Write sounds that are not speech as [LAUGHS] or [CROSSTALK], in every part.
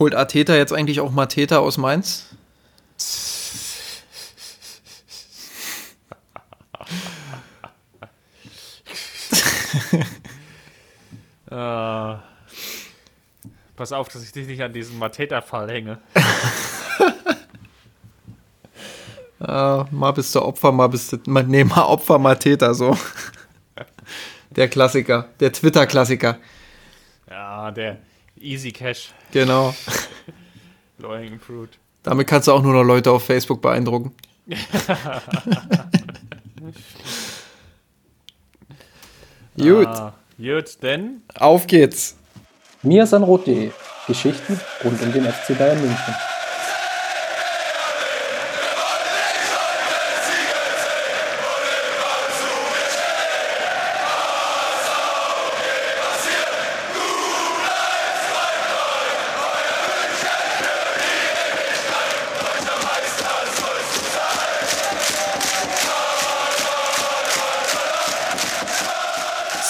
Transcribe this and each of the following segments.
Holt Ateta jetzt eigentlich auch Mateta aus Mainz? [LAUGHS] äh, pass auf, dass ich dich nicht an diesen Mateta-Fall hänge. äh, [LAUGHS] mal bist du Opfer, mal bist du. Nee, mal Opfer, mal Täter, so. [LAUGHS] der Klassiker, der Twitter-Klassiker. Ja, der Easy Cash. Genau. [LAUGHS] Low hanging fruit. Damit kannst du auch nur noch Leute auf Facebook beeindrucken. [LAUGHS] gut. Ah, gut, denn? Auf geht's. Mirsanrot.de Geschichten rund um den FC Bayern München.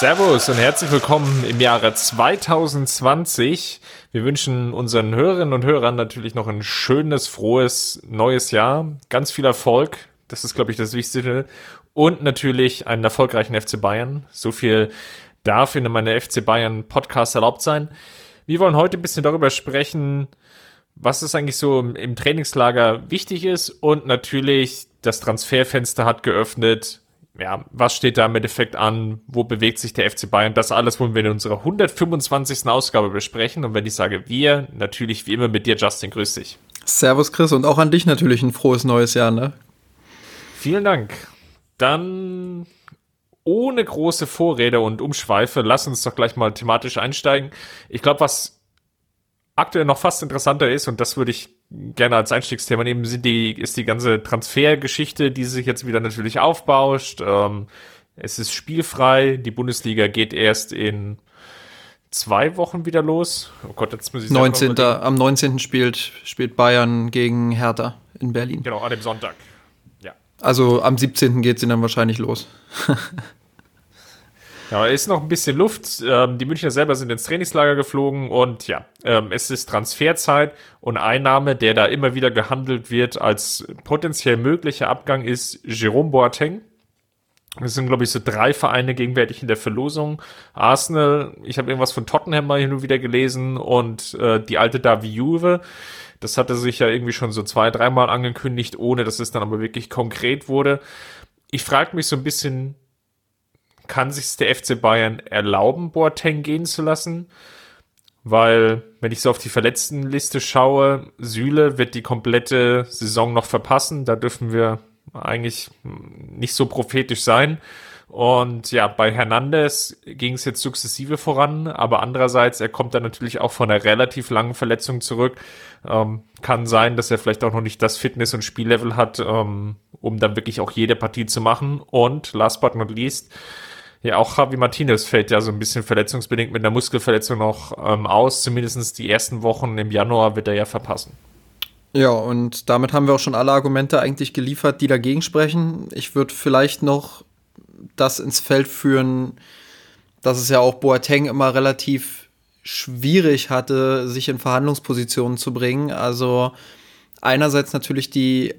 Servus und herzlich willkommen im Jahre 2020. Wir wünschen unseren Hörerinnen und Hörern natürlich noch ein schönes, frohes neues Jahr. Ganz viel Erfolg. Das ist, glaube ich, das Wichtigste. Und natürlich einen erfolgreichen FC Bayern. So viel darf in meinem FC Bayern Podcast erlaubt sein. Wir wollen heute ein bisschen darüber sprechen, was es eigentlich so im Trainingslager wichtig ist und natürlich das Transferfenster hat geöffnet ja, was steht da im Endeffekt an? Wo bewegt sich der FC Bayern? Das alles wollen wir in unserer 125. Ausgabe besprechen. Und wenn ich sage wir, natürlich wie immer mit dir, Justin. Grüß dich. Servus, Chris. Und auch an dich natürlich ein frohes neues Jahr, ne? Vielen Dank. Dann ohne große Vorrede und Umschweife, lass uns doch gleich mal thematisch einsteigen. Ich glaube, was aktuell noch fast interessanter ist, und das würde ich gerne als Einstiegsthema nehmen, sind die, ist die ganze Transfergeschichte, die sich jetzt wieder natürlich aufbauscht. Ähm, es ist spielfrei, die Bundesliga geht erst in zwei Wochen wieder los. Oh Gott, jetzt muss ich 19. Am 19. spielt, spielt Bayern gegen Hertha in Berlin. Genau, an dem Sonntag. Ja. Also am 17. geht sie dann wahrscheinlich los. [LAUGHS] Ja, ist noch ein bisschen Luft. Ähm, die Münchner selber sind ins Trainingslager geflogen und ja, ähm, es ist Transferzeit und Einnahme, der da immer wieder gehandelt wird als potenziell möglicher Abgang ist Jerome Boateng. Es sind, glaube ich, so drei Vereine gegenwärtig in der Verlosung. Arsenal, ich habe irgendwas von Tottenham mal hin und wieder gelesen und äh, die alte Davi Juve. Das hatte sich ja irgendwie schon so zwei, dreimal angekündigt, ohne dass es dann aber wirklich konkret wurde. Ich frage mich so ein bisschen, kann sich der FC Bayern erlauben, Boateng gehen zu lassen? Weil, wenn ich so auf die Verletztenliste schaue, Süle wird die komplette Saison noch verpassen. Da dürfen wir eigentlich nicht so prophetisch sein. Und ja, bei Hernandez ging es jetzt sukzessive voran, aber andererseits, er kommt dann natürlich auch von einer relativ langen Verletzung zurück. Ähm, kann sein, dass er vielleicht auch noch nicht das Fitness- und Spiellevel hat, ähm, um dann wirklich auch jede Partie zu machen. Und last but not least, ja, auch Javi Martinez fällt ja so ein bisschen verletzungsbedingt mit einer Muskelverletzung noch ähm, aus. Zumindest die ersten Wochen im Januar wird er ja verpassen. Ja, und damit haben wir auch schon alle Argumente eigentlich geliefert, die dagegen sprechen. Ich würde vielleicht noch das ins Feld führen, dass es ja auch Boateng immer relativ schwierig hatte, sich in Verhandlungspositionen zu bringen. Also einerseits natürlich die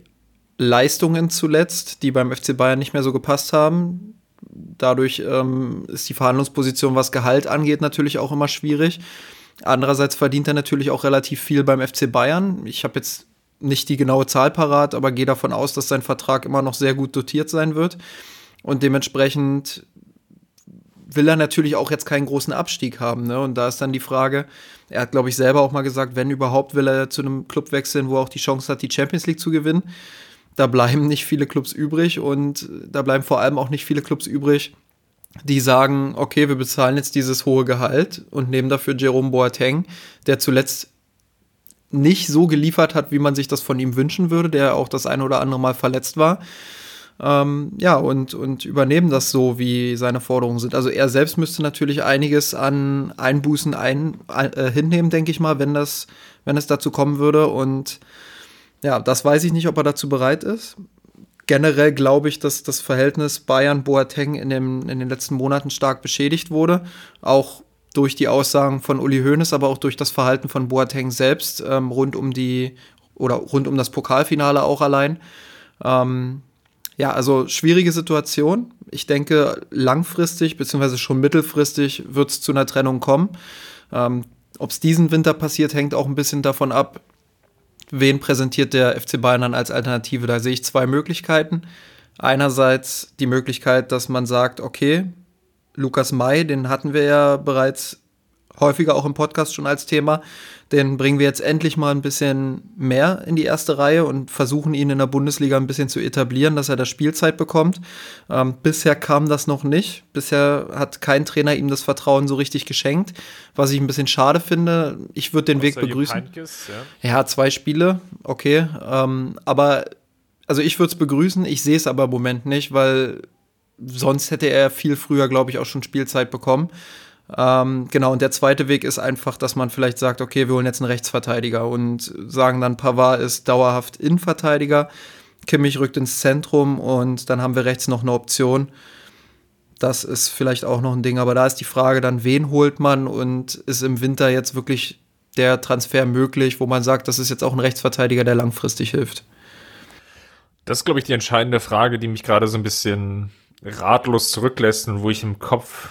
Leistungen zuletzt, die beim FC Bayern nicht mehr so gepasst haben. Dadurch ähm, ist die Verhandlungsposition, was Gehalt angeht, natürlich auch immer schwierig. Andererseits verdient er natürlich auch relativ viel beim FC Bayern. Ich habe jetzt nicht die genaue Zahl parat, aber gehe davon aus, dass sein Vertrag immer noch sehr gut dotiert sein wird. Und dementsprechend will er natürlich auch jetzt keinen großen Abstieg haben. Ne? Und da ist dann die Frage, er hat, glaube ich, selber auch mal gesagt, wenn überhaupt, will er zu einem Club wechseln, wo er auch die Chance hat, die Champions League zu gewinnen da bleiben nicht viele Clubs übrig und da bleiben vor allem auch nicht viele Clubs übrig, die sagen, okay, wir bezahlen jetzt dieses hohe Gehalt und nehmen dafür Jerome Boateng, der zuletzt nicht so geliefert hat, wie man sich das von ihm wünschen würde, der auch das eine oder andere Mal verletzt war. Ähm, ja, und, und übernehmen das so, wie seine Forderungen sind. Also er selbst müsste natürlich einiges an Einbußen ein, äh, hinnehmen, denke ich mal, wenn das, wenn es dazu kommen würde. Und ja, das weiß ich nicht, ob er dazu bereit ist. Generell glaube ich, dass das Verhältnis Bayern-Boateng in, in den letzten Monaten stark beschädigt wurde. Auch durch die Aussagen von Uli Hoeneß, aber auch durch das Verhalten von Boateng selbst ähm, rund um die oder rund um das Pokalfinale auch allein. Ähm, ja, also schwierige Situation. Ich denke, langfristig beziehungsweise schon mittelfristig wird es zu einer Trennung kommen. Ähm, Ob es diesen Winter passiert, hängt auch ein bisschen davon ab, wen präsentiert der FC Bayern dann als Alternative. Da sehe ich zwei Möglichkeiten. Einerseits die Möglichkeit, dass man sagt, okay, Lukas May, den hatten wir ja bereits häufiger auch im Podcast schon als Thema. Den bringen wir jetzt endlich mal ein bisschen mehr in die erste Reihe und versuchen ihn in der Bundesliga ein bisschen zu etablieren, dass er da Spielzeit bekommt. Ähm, bisher kam das noch nicht. Bisher hat kein Trainer ihm das Vertrauen so richtig geschenkt, was ich ein bisschen schade finde. Ich würde den Weg begrüßen. Heinkes, ja. ja. zwei Spiele, okay. Ähm, aber also ich würde es begrüßen, ich sehe es aber im Moment nicht, weil sonst hätte er viel früher, glaube ich, auch schon Spielzeit bekommen. Ähm, genau, und der zweite Weg ist einfach, dass man vielleicht sagt, okay, wir holen jetzt einen Rechtsverteidiger und sagen dann, Pavard ist dauerhaft Innenverteidiger, Kimmich rückt ins Zentrum und dann haben wir rechts noch eine Option. Das ist vielleicht auch noch ein Ding, aber da ist die Frage dann, wen holt man und ist im Winter jetzt wirklich der Transfer möglich, wo man sagt, das ist jetzt auch ein Rechtsverteidiger, der langfristig hilft? Das ist, glaube ich, die entscheidende Frage, die mich gerade so ein bisschen ratlos zurücklässt und wo ich im Kopf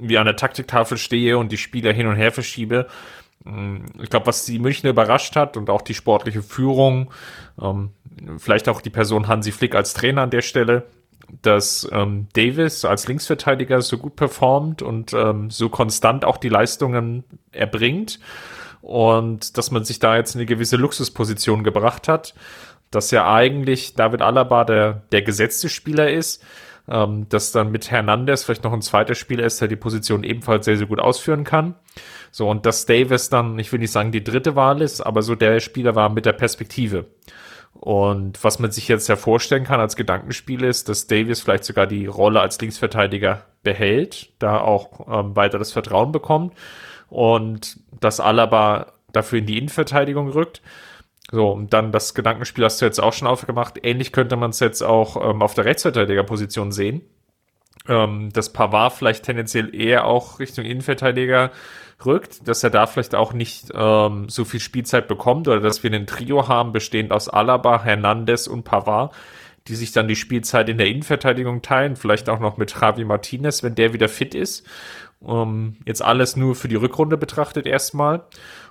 wie an der Taktiktafel stehe und die Spieler hin und her verschiebe. Mm, ich glaube, was die Münchner überrascht hat und auch die sportliche Führung, ähm, vielleicht auch die Person Hansi Flick als Trainer an der Stelle, dass ähm, Davis als Linksverteidiger so gut performt und ähm, so konstant auch die Leistungen erbringt und dass man sich da jetzt in eine gewisse Luxusposition gebracht hat, dass ja eigentlich David Alaba der, der gesetzte Spieler ist, ähm, dass dann mit Hernandez vielleicht noch ein zweiter Spieler ist, der die Position ebenfalls sehr, sehr gut ausführen kann. So, und dass Davis dann, ich will nicht sagen die dritte Wahl ist, aber so der Spieler war mit der Perspektive. Und was man sich jetzt ja vorstellen kann als Gedankenspiel ist, dass Davis vielleicht sogar die Rolle als Linksverteidiger behält, da auch ähm, weiter das Vertrauen bekommt und dass Alaba dafür in die Innenverteidigung rückt so, und dann das Gedankenspiel hast du jetzt auch schon aufgemacht. Ähnlich könnte man es jetzt auch ähm, auf der Rechtsverteidigerposition sehen. Ähm, dass Pavard vielleicht tendenziell eher auch Richtung Innenverteidiger rückt, dass er da vielleicht auch nicht ähm, so viel Spielzeit bekommt oder dass wir einen Trio haben, bestehend aus Alaba, Hernandez und Pavard, die sich dann die Spielzeit in der Innenverteidigung teilen, vielleicht auch noch mit Javi Martinez, wenn der wieder fit ist. Um, jetzt alles nur für die Rückrunde betrachtet erstmal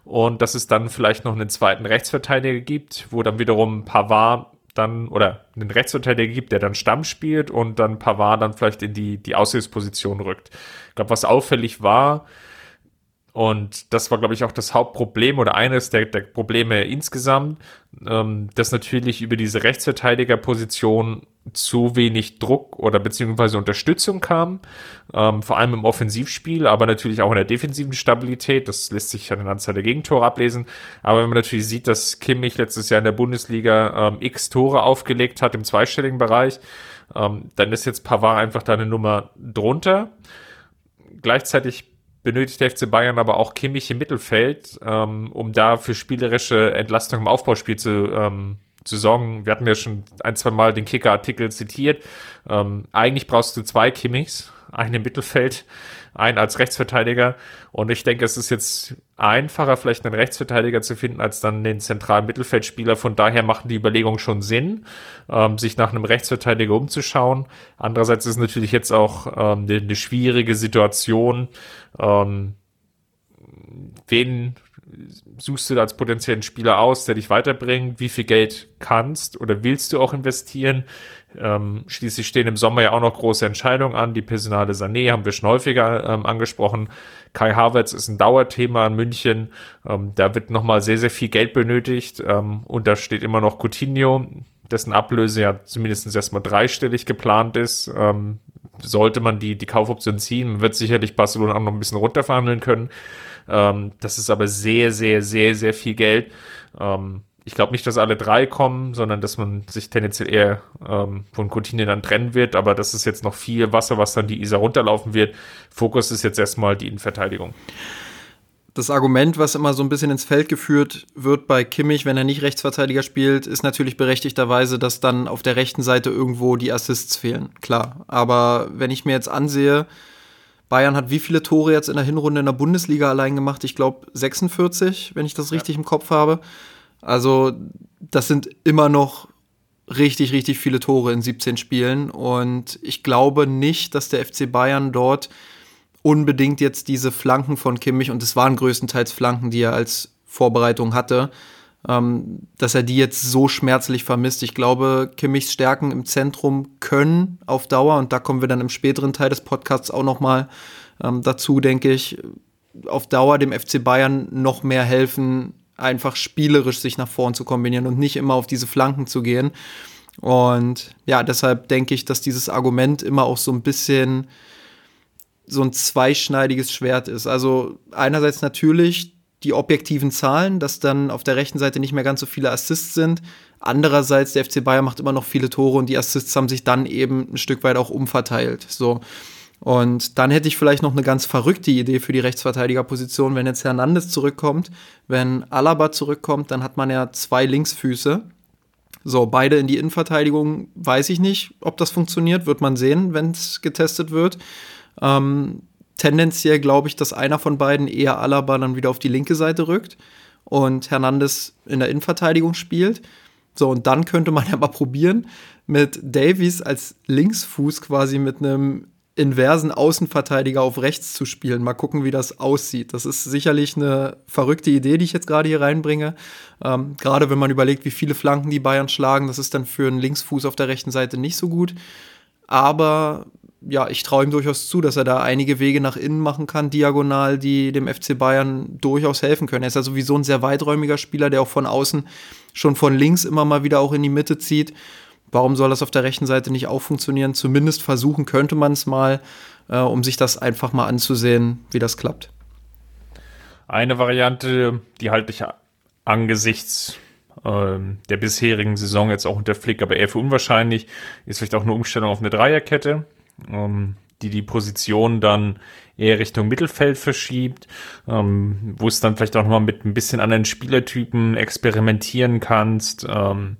und dass es dann vielleicht noch einen zweiten Rechtsverteidiger gibt, wo dann wiederum Pavard dann oder einen Rechtsverteidiger gibt, der dann Stamm spielt und dann Pavard dann vielleicht in die, die Aussichtsposition rückt. Ich glaube, was auffällig war, und das war, glaube ich, auch das Hauptproblem oder eines der, der Probleme insgesamt, ähm, dass natürlich über diese Rechtsverteidigerposition zu wenig Druck oder beziehungsweise Unterstützung kam, ähm, vor allem im Offensivspiel, aber natürlich auch in der defensiven Stabilität. Das lässt sich an der Anzahl der Gegentore ablesen. Aber wenn man natürlich sieht, dass Kimmich letztes Jahr in der Bundesliga ähm, x Tore aufgelegt hat im zweistelligen Bereich, ähm, dann ist jetzt Pavard einfach da eine Nummer drunter. Gleichzeitig benötigt der FC Bayern aber auch Kimmich im Mittelfeld, ähm, um da für spielerische Entlastung im Aufbauspiel zu, ähm, sorgen. Wir hatten ja schon ein, zwei Mal den Kicker-Artikel zitiert. Ähm, eigentlich brauchst du zwei Kimmichs, einen im Mittelfeld, einen als Rechtsverteidiger. Und ich denke, es ist jetzt einfacher, vielleicht einen Rechtsverteidiger zu finden, als dann den zentralen Mittelfeldspieler. Von daher machen die Überlegungen schon Sinn, ähm, sich nach einem Rechtsverteidiger umzuschauen. Andererseits ist natürlich jetzt auch ähm, eine schwierige Situation. Ähm, wen suchst du da als potenziellen Spieler aus, der dich weiterbringt? Wie viel Geld kannst oder willst du auch investieren? Ähm, schließlich stehen im Sommer ja auch noch große Entscheidungen an. Die Personale Sané haben wir schon häufiger ähm, angesprochen. Kai Havertz ist ein Dauerthema in München. Ähm, da wird nochmal sehr, sehr viel Geld benötigt. Ähm, und da steht immer noch Coutinho, dessen Ablöse ja zumindest erstmal dreistellig geplant ist. Ähm, sollte man die, die Kaufoption ziehen, wird sicherlich Barcelona auch noch ein bisschen runterverhandeln können. Ähm, das ist aber sehr, sehr, sehr, sehr viel Geld. Ähm, ich glaube nicht, dass alle drei kommen, sondern dass man sich tendenziell eher ähm, von Coutinho dann trennen wird. Aber das ist jetzt noch viel Wasser, was dann die Isar runterlaufen wird. Fokus ist jetzt erstmal die Innenverteidigung. Das Argument, was immer so ein bisschen ins Feld geführt wird bei Kimmich, wenn er nicht Rechtsverteidiger spielt, ist natürlich berechtigterweise, dass dann auf der rechten Seite irgendwo die Assists fehlen. Klar. Aber wenn ich mir jetzt ansehe, Bayern hat wie viele Tore jetzt in der Hinrunde in der Bundesliga allein gemacht? Ich glaube 46, wenn ich das richtig ja. im Kopf habe. Also das sind immer noch richtig, richtig viele Tore in 17 Spielen. Und ich glaube nicht, dass der FC Bayern dort unbedingt jetzt diese Flanken von Kimmich, und es waren größtenteils Flanken, die er als Vorbereitung hatte, ähm, dass er die jetzt so schmerzlich vermisst. Ich glaube, Kimmichs Stärken im Zentrum können auf Dauer, und da kommen wir dann im späteren Teil des Podcasts auch noch mal ähm, dazu, denke ich, auf Dauer dem FC Bayern noch mehr helfen, einfach spielerisch sich nach vorn zu kombinieren und nicht immer auf diese Flanken zu gehen. Und ja, deshalb denke ich, dass dieses Argument immer auch so ein bisschen so ein zweischneidiges Schwert ist. Also einerseits natürlich die objektiven Zahlen, dass dann auf der rechten Seite nicht mehr ganz so viele Assists sind. Andererseits, der FC Bayern macht immer noch viele Tore und die Assists haben sich dann eben ein Stück weit auch umverteilt. So. Und dann hätte ich vielleicht noch eine ganz verrückte Idee für die Rechtsverteidigerposition, wenn jetzt Hernandez zurückkommt. Wenn Alaba zurückkommt, dann hat man ja zwei Linksfüße. So, beide in die Innenverteidigung, weiß ich nicht, ob das funktioniert, wird man sehen, wenn es getestet wird. Ähm, tendenziell glaube ich, dass einer von beiden eher Alaba dann wieder auf die linke Seite rückt und Hernandez in der Innenverteidigung spielt. So, und dann könnte man [LAUGHS] ja mal probieren, mit Davies als Linksfuß quasi mit einem inversen Außenverteidiger auf rechts zu spielen. Mal gucken, wie das aussieht. Das ist sicherlich eine verrückte Idee, die ich jetzt gerade hier reinbringe. Ähm, gerade wenn man überlegt, wie viele Flanken die Bayern schlagen, das ist dann für einen Linksfuß auf der rechten Seite nicht so gut. Aber ja, ich traue ihm durchaus zu, dass er da einige Wege nach innen machen kann, diagonal, die dem FC Bayern durchaus helfen können. Er ist ja sowieso ein sehr weiträumiger Spieler, der auch von außen schon von links immer mal wieder auch in die Mitte zieht. Warum soll das auf der rechten Seite nicht auch funktionieren? Zumindest versuchen könnte man es mal, äh, um sich das einfach mal anzusehen, wie das klappt. Eine Variante, die halte ich angesichts ähm, der bisherigen Saison jetzt auch unter Flick, aber eher für unwahrscheinlich, ist vielleicht auch eine Umstellung auf eine Dreierkette ähm, die die Position dann eher Richtung Mittelfeld verschiebt, ähm, wo es dann vielleicht auch nochmal mit ein bisschen anderen Spielertypen experimentieren kannst, ähm,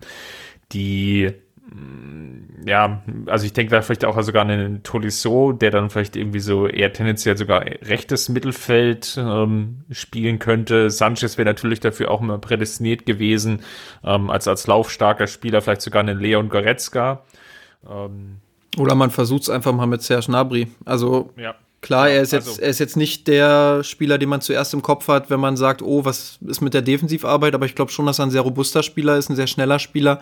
die mm, ja, also ich denke da vielleicht auch sogar an einen Tolisso, der dann vielleicht irgendwie so eher tendenziell sogar rechtes Mittelfeld ähm, spielen könnte. Sanchez wäre natürlich dafür auch immer prädestiniert gewesen, ähm, als als laufstarker Spieler, vielleicht sogar einen Leon Goretzka. Ähm, oder man versucht es einfach mal mit Serge Nabri. Also ja. klar, er ist, jetzt, also. er ist jetzt nicht der Spieler, den man zuerst im Kopf hat, wenn man sagt, oh, was ist mit der Defensivarbeit, aber ich glaube schon, dass er ein sehr robuster Spieler ist, ein sehr schneller Spieler.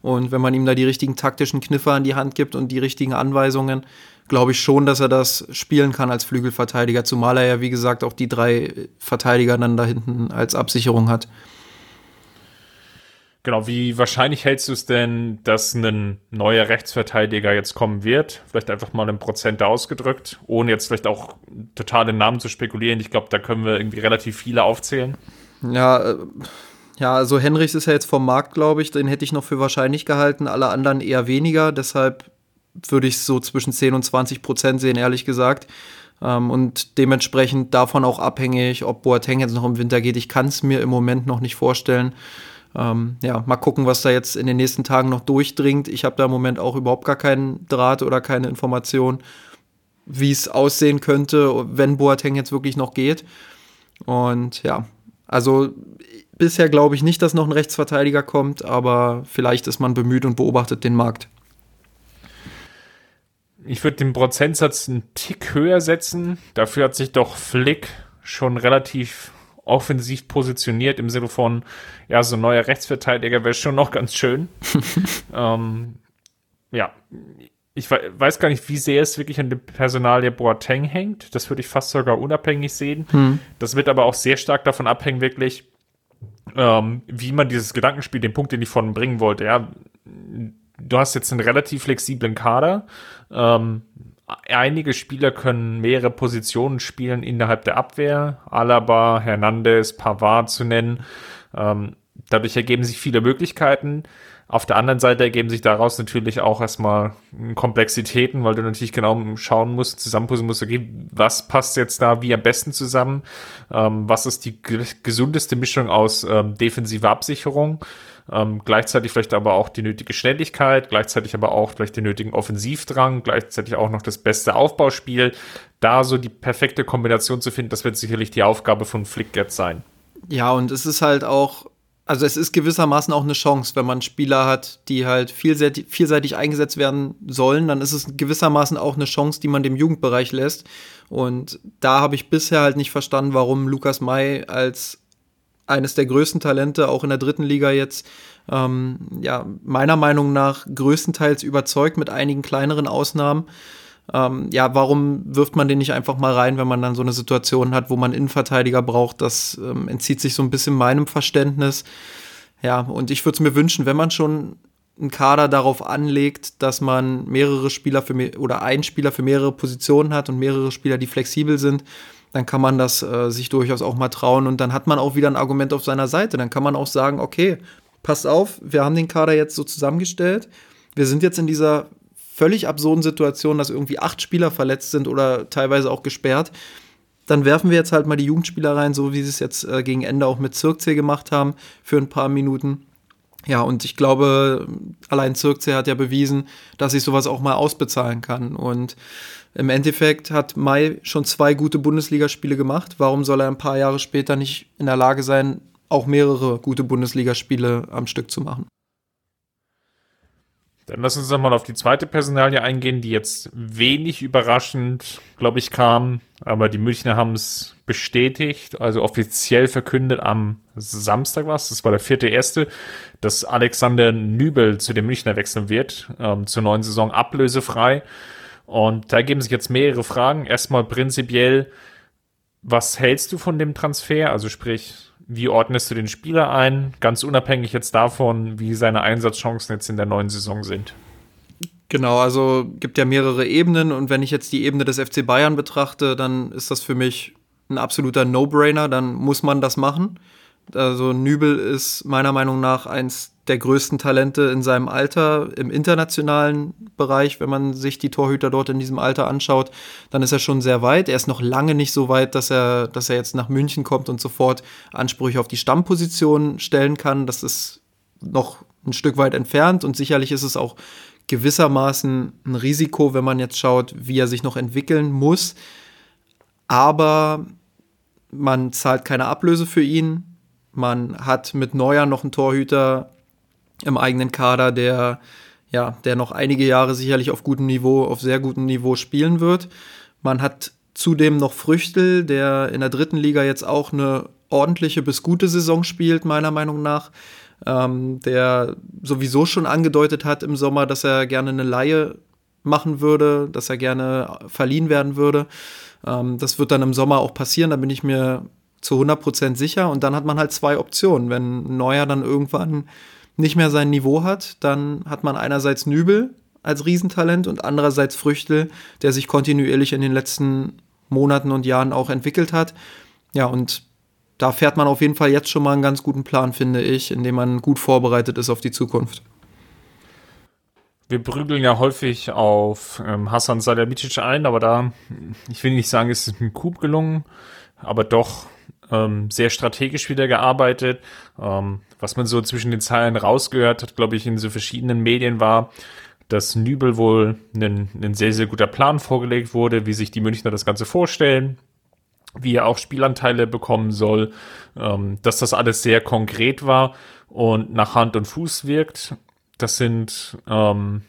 Und wenn man ihm da die richtigen taktischen Kniffe an die Hand gibt und die richtigen Anweisungen, glaube ich schon, dass er das spielen kann als Flügelverteidiger, zumal er ja, wie gesagt, auch die drei Verteidiger dann da hinten als Absicherung hat. Genau, wie wahrscheinlich hältst du es denn, dass ein neuer Rechtsverteidiger jetzt kommen wird? Vielleicht einfach mal in Prozent ausgedrückt, ohne jetzt vielleicht auch total den Namen zu spekulieren. Ich glaube, da können wir irgendwie relativ viele aufzählen. Ja, äh, ja, also Henrichs ist ja jetzt vom Markt, glaube ich. Den hätte ich noch für wahrscheinlich gehalten, alle anderen eher weniger. Deshalb würde ich es so zwischen 10 und 20 Prozent sehen, ehrlich gesagt. Ähm, und dementsprechend davon auch abhängig, ob Boateng jetzt noch im Winter geht. Ich kann es mir im Moment noch nicht vorstellen. Ähm, ja, mal gucken, was da jetzt in den nächsten Tagen noch durchdringt. Ich habe da im Moment auch überhaupt gar keinen Draht oder keine Information, wie es aussehen könnte, wenn Boateng jetzt wirklich noch geht. Und ja, also bisher glaube ich nicht, dass noch ein Rechtsverteidiger kommt, aber vielleicht ist man bemüht und beobachtet den Markt. Ich würde den Prozentsatz einen Tick höher setzen. Dafür hat sich doch Flick schon relativ offensiv positioniert im Sinne von, ja, so ein neuer Rechtsverteidiger wäre schon noch ganz schön. [LAUGHS] ähm, ja, ich weiß gar nicht, wie sehr es wirklich an dem Personal der Boateng hängt. Das würde ich fast sogar unabhängig sehen. Hm. Das wird aber auch sehr stark davon abhängen, wirklich, ähm, wie man dieses Gedankenspiel, den Punkt, den ich vorhin bringen wollte, ja, du hast jetzt einen relativ flexiblen Kader. Ähm, einige Spieler können mehrere Positionen spielen innerhalb der Abwehr. Alaba, Hernandez, Pavard zu nennen. Ähm, dadurch ergeben sich viele Möglichkeiten. Auf der anderen Seite ergeben sich daraus natürlich auch erstmal Komplexitäten, weil du natürlich genau schauen musst, zusammenpuzzeln musst, okay, was passt jetzt da wie am besten zusammen? Ähm, was ist die gesundeste Mischung aus ähm, defensiver Absicherung? Ähm, gleichzeitig vielleicht aber auch die nötige Schnelligkeit, gleichzeitig aber auch vielleicht den nötigen Offensivdrang, gleichzeitig auch noch das beste Aufbauspiel. Da so die perfekte Kombination zu finden, das wird sicherlich die Aufgabe von Flick jetzt sein. Ja, und es ist halt auch also es ist gewissermaßen auch eine Chance, wenn man Spieler hat, die halt vielseitig, vielseitig eingesetzt werden sollen, dann ist es gewissermaßen auch eine Chance, die man dem Jugendbereich lässt. Und da habe ich bisher halt nicht verstanden, warum Lukas May als eines der größten Talente auch in der dritten Liga jetzt ähm, ja meiner Meinung nach größtenteils überzeugt mit einigen kleineren Ausnahmen ähm, ja, warum wirft man den nicht einfach mal rein, wenn man dann so eine Situation hat, wo man Innenverteidiger braucht? Das ähm, entzieht sich so ein bisschen meinem Verständnis. Ja, und ich würde es mir wünschen, wenn man schon einen Kader darauf anlegt, dass man mehrere Spieler für mehr, oder einen Spieler für mehrere Positionen hat und mehrere Spieler, die flexibel sind, dann kann man das äh, sich durchaus auch mal trauen und dann hat man auch wieder ein Argument auf seiner Seite. Dann kann man auch sagen, okay, passt auf, wir haben den Kader jetzt so zusammengestellt. Wir sind jetzt in dieser völlig absurden Situation, dass irgendwie acht Spieler verletzt sind oder teilweise auch gesperrt. Dann werfen wir jetzt halt mal die Jugendspieler rein, so wie sie es jetzt äh, gegen Ende auch mit Zirkzee gemacht haben, für ein paar Minuten. Ja, und ich glaube, allein Zirkzee hat ja bewiesen, dass ich sowas auch mal ausbezahlen kann. Und im Endeffekt hat Mai schon zwei gute Bundesligaspiele gemacht. Warum soll er ein paar Jahre später nicht in der Lage sein, auch mehrere gute Bundesligaspiele am Stück zu machen? Dann lass uns nochmal auf die zweite Personalie eingehen, die jetzt wenig überraschend, glaube ich, kam. Aber die Münchner haben es bestätigt, also offiziell verkündet am Samstag was, das war der vierte erste, dass Alexander Nübel zu den Münchner wechseln wird, ähm, zur neuen Saison ablösefrei. Und da geben sich jetzt mehrere Fragen. Erstmal prinzipiell, was hältst du von dem Transfer? Also sprich, wie ordnest du den Spieler ein, ganz unabhängig jetzt davon, wie seine Einsatzchancen jetzt in der neuen Saison sind? Genau, also gibt ja mehrere Ebenen und wenn ich jetzt die Ebene des FC Bayern betrachte, dann ist das für mich ein absoluter No-Brainer, dann muss man das machen. Also Nübel ist meiner Meinung nach eins der größten Talente in seinem Alter im internationalen Bereich. Wenn man sich die Torhüter dort in diesem Alter anschaut, dann ist er schon sehr weit. Er ist noch lange nicht so weit, dass er, dass er jetzt nach München kommt und sofort Ansprüche auf die Stammposition stellen kann. Das ist noch ein Stück weit entfernt und sicherlich ist es auch gewissermaßen ein Risiko, wenn man jetzt schaut, wie er sich noch entwickeln muss. Aber man zahlt keine Ablöse für ihn. Man hat mit Neuer noch einen Torhüter, im eigenen Kader, der ja, der noch einige Jahre sicherlich auf gutem Niveau, auf sehr gutem Niveau spielen wird. Man hat zudem noch Früchtel, der in der dritten Liga jetzt auch eine ordentliche bis gute Saison spielt, meiner Meinung nach. Ähm, der sowieso schon angedeutet hat im Sommer, dass er gerne eine Laie machen würde, dass er gerne verliehen werden würde. Ähm, das wird dann im Sommer auch passieren, da bin ich mir zu 100% sicher. Und dann hat man halt zwei Optionen. Wenn Neuer dann irgendwann nicht mehr sein Niveau hat, dann hat man einerseits Nübel als Riesentalent und andererseits Früchtel, der sich kontinuierlich in den letzten Monaten und Jahren auch entwickelt hat. Ja, und da fährt man auf jeden Fall jetzt schon mal einen ganz guten Plan, finde ich, indem man gut vorbereitet ist auf die Zukunft. Wir prügeln ja häufig auf ähm, Hassan Salihamidzic ein, aber da, ich will nicht sagen, es ist ein Coup gelungen, aber doch ähm, sehr strategisch wieder gearbeitet. Ähm, was man so zwischen den Zeilen rausgehört hat, glaube ich, in so verschiedenen Medien war, dass Nübel wohl ein, sehr, sehr guter Plan vorgelegt wurde, wie sich die Münchner das Ganze vorstellen, wie er auch Spielanteile bekommen soll, ähm, dass das alles sehr konkret war und nach Hand und Fuß wirkt. Das sind ähm,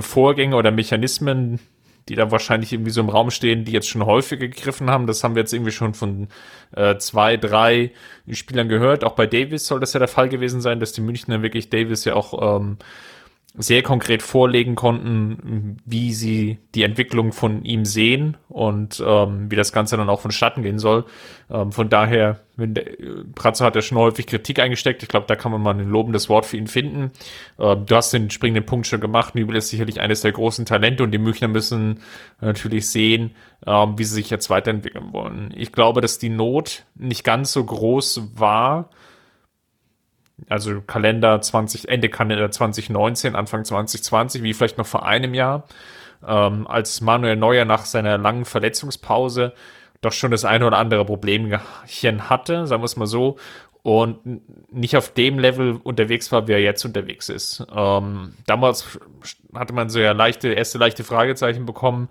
Vorgänge oder Mechanismen, die da wahrscheinlich irgendwie so im Raum stehen, die jetzt schon häufiger gegriffen haben. Das haben wir jetzt irgendwie schon von äh, zwei, drei Spielern gehört. Auch bei Davis soll das ja der Fall gewesen sein, dass die Münchner wirklich Davis ja auch ähm, sehr konkret vorlegen konnten, wie sie die Entwicklung von ihm sehen und ähm, wie das Ganze dann auch vonstatten gehen soll. Ähm, von daher, wenn der, Pratzo hat ja schon häufig Kritik eingesteckt. Ich glaube, da kann man mal ein lobendes Wort für ihn finden. Ähm, du hast den springenden Punkt schon gemacht. Nübel ist sicherlich eines der großen Talente und die Münchner müssen natürlich sehen, ähm, wie sie sich jetzt weiterentwickeln wollen. Ich glaube, dass die Not nicht ganz so groß war, also Kalender 20, Ende Kalender 2019, Anfang 2020, wie vielleicht noch vor einem Jahr, ähm, als Manuel Neuer nach seiner langen Verletzungspause doch schon das eine oder andere Problemchen hatte, sagen wir es mal so, und nicht auf dem Level unterwegs war, wie er jetzt unterwegs ist. Ähm, damals hatte man so ja leichte, erste leichte Fragezeichen bekommen,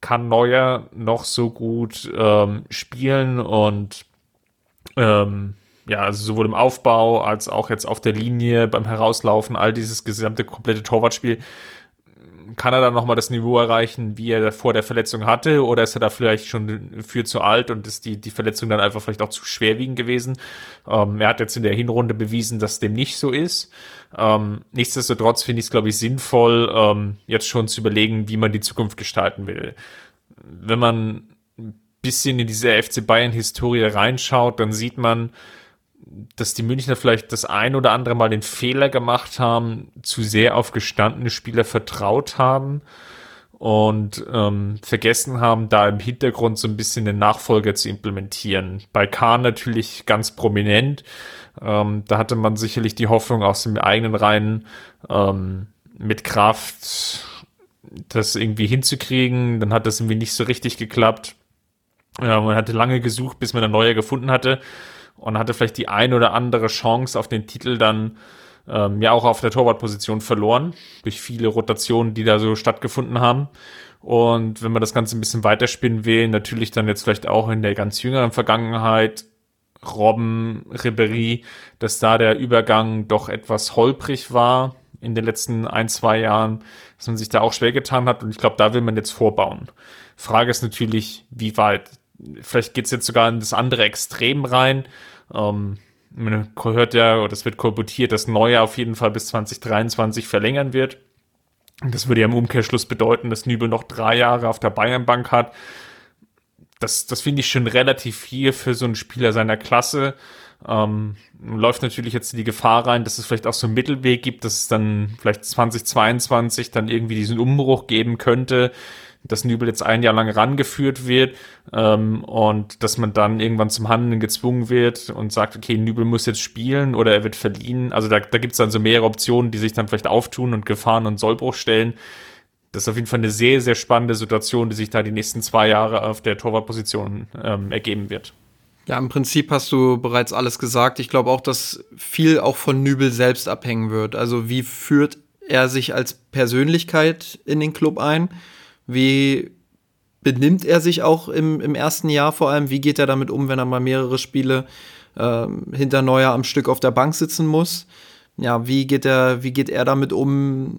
kann Neuer noch so gut ähm, spielen und ähm, ja, also sowohl im Aufbau als auch jetzt auf der Linie beim Herauslaufen, all dieses gesamte komplette Torwartspiel kann er dann nochmal das Niveau erreichen, wie er vor der Verletzung hatte, oder ist er da vielleicht schon für zu alt und ist die, die Verletzung dann einfach vielleicht auch zu schwerwiegend gewesen? Ähm, er hat jetzt in der Hinrunde bewiesen, dass dem nicht so ist. Ähm, nichtsdestotrotz finde ich es, glaube ich, sinnvoll, ähm, jetzt schon zu überlegen, wie man die Zukunft gestalten will. Wenn man ein bisschen in diese FC Bayern-Historie reinschaut, dann sieht man, dass die Münchner vielleicht das ein oder andere Mal den Fehler gemacht haben, zu sehr auf gestandene Spieler vertraut haben und ähm, vergessen haben, da im Hintergrund so ein bisschen den Nachfolger zu implementieren. Bei Kahn natürlich ganz prominent. Ähm, da hatte man sicherlich die Hoffnung aus dem eigenen Reihen ähm, mit Kraft das irgendwie hinzukriegen. Dann hat das irgendwie nicht so richtig geklappt. Ja, man hatte lange gesucht, bis man ein neuer gefunden hatte und hatte vielleicht die ein oder andere Chance auf den Titel dann ähm, ja auch auf der Torwartposition verloren, durch viele Rotationen, die da so stattgefunden haben. Und wenn man das Ganze ein bisschen weiterspinnen will, natürlich dann jetzt vielleicht auch in der ganz jüngeren Vergangenheit, Robben, Ribery, dass da der Übergang doch etwas holprig war in den letzten ein, zwei Jahren, dass man sich da auch schwer getan hat. Und ich glaube, da will man jetzt vorbauen. Frage ist natürlich, wie weit vielleicht geht es jetzt sogar in das andere Extrem rein. Ähm, man hört ja, oder es wird kolportiert, dass Neuer auf jeden Fall bis 2023 verlängern wird. Das würde ja im Umkehrschluss bedeuten, dass Nübel noch drei Jahre auf der Bayernbank hat. Das, das finde ich schon relativ viel für so einen Spieler seiner Klasse. Ähm, läuft natürlich jetzt die Gefahr rein, dass es vielleicht auch so einen Mittelweg gibt, dass es dann vielleicht 2022 dann irgendwie diesen Umbruch geben könnte, dass Nübel jetzt ein Jahr lang rangeführt wird ähm, und dass man dann irgendwann zum Handeln gezwungen wird und sagt, okay, Nübel muss jetzt spielen oder er wird verliehen. Also da, da gibt es dann so mehrere Optionen, die sich dann vielleicht auftun und Gefahren und Sollbruch stellen. Das ist auf jeden Fall eine sehr, sehr spannende Situation, die sich da die nächsten zwei Jahre auf der Torwartposition ähm, ergeben wird. Ja, im Prinzip hast du bereits alles gesagt. Ich glaube auch, dass viel auch von Nübel selbst abhängen wird. Also wie führt er sich als Persönlichkeit in den Club ein? Wie benimmt er sich auch im, im ersten Jahr vor allem? Wie geht er damit um, wenn er mal mehrere Spiele äh, hinter Neuer am Stück auf der Bank sitzen muss? Ja, wie geht er, wie geht er damit um,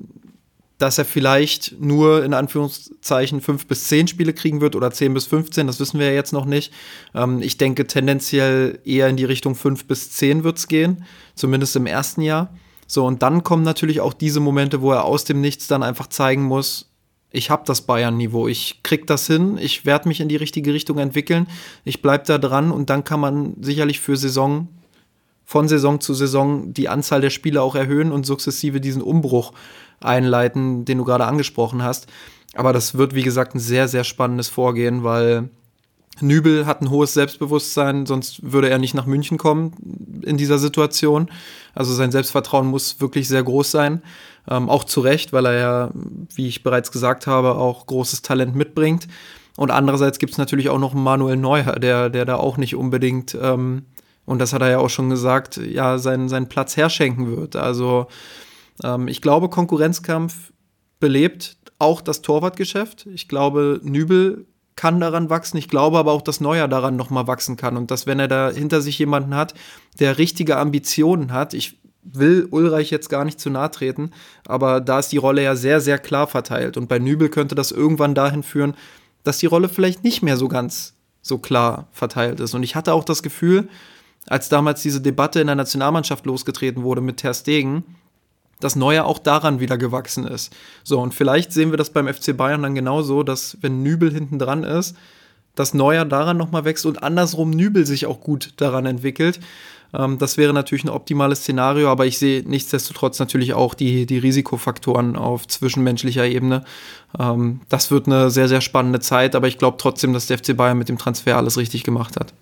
dass er vielleicht nur in Anführungszeichen fünf bis zehn Spiele kriegen wird oder zehn bis 15, das wissen wir ja jetzt noch nicht. Ähm, ich denke tendenziell eher in die Richtung fünf bis zehn wird's gehen, zumindest im ersten Jahr. So, und dann kommen natürlich auch diese Momente, wo er aus dem Nichts dann einfach zeigen muss, ich habe das Bayern-Niveau, ich krieg das hin, ich werde mich in die richtige Richtung entwickeln, ich bleib da dran und dann kann man sicherlich für Saison, von Saison zu Saison die Anzahl der Spiele auch erhöhen und sukzessive diesen Umbruch einleiten, den du gerade angesprochen hast. Aber das wird, wie gesagt, ein sehr, sehr spannendes Vorgehen, weil Nübel hat ein hohes Selbstbewusstsein, sonst würde er nicht nach München kommen in dieser Situation. Also sein Selbstvertrauen muss wirklich sehr groß sein. Ähm, auch zu Recht, weil er ja, wie ich bereits gesagt habe, auch großes Talent mitbringt. Und andererseits gibt es natürlich auch noch Manuel Neuer, der, der da auch nicht unbedingt, ähm, und das hat er ja auch schon gesagt, ja, seinen, seinen Platz herschenken wird. Also ähm, ich glaube, Konkurrenzkampf belebt auch das Torwartgeschäft. Ich glaube, Nübel kann daran wachsen. Ich glaube aber auch, dass Neuer daran nochmal wachsen kann und dass, wenn er da hinter sich jemanden hat, der richtige Ambitionen hat, ich will Ulreich jetzt gar nicht zu nahe treten, aber da ist die Rolle ja sehr, sehr klar verteilt. Und bei Nübel könnte das irgendwann dahin führen, dass die Rolle vielleicht nicht mehr so ganz so klar verteilt ist. Und ich hatte auch das Gefühl, als damals diese Debatte in der Nationalmannschaft losgetreten wurde mit Ter Stegen, dass Neuer auch daran wieder gewachsen ist. So, und vielleicht sehen wir das beim FC Bayern dann genauso, dass wenn Nübel hinten dran ist, dass Neuer daran nochmal wächst und andersrum Nübel sich auch gut daran entwickelt. Ähm, das wäre natürlich ein optimales Szenario, aber ich sehe nichtsdestotrotz natürlich auch die, die Risikofaktoren auf zwischenmenschlicher Ebene. Ähm, das wird eine sehr, sehr spannende Zeit, aber ich glaube trotzdem, dass der FC Bayern mit dem Transfer alles richtig gemacht hat.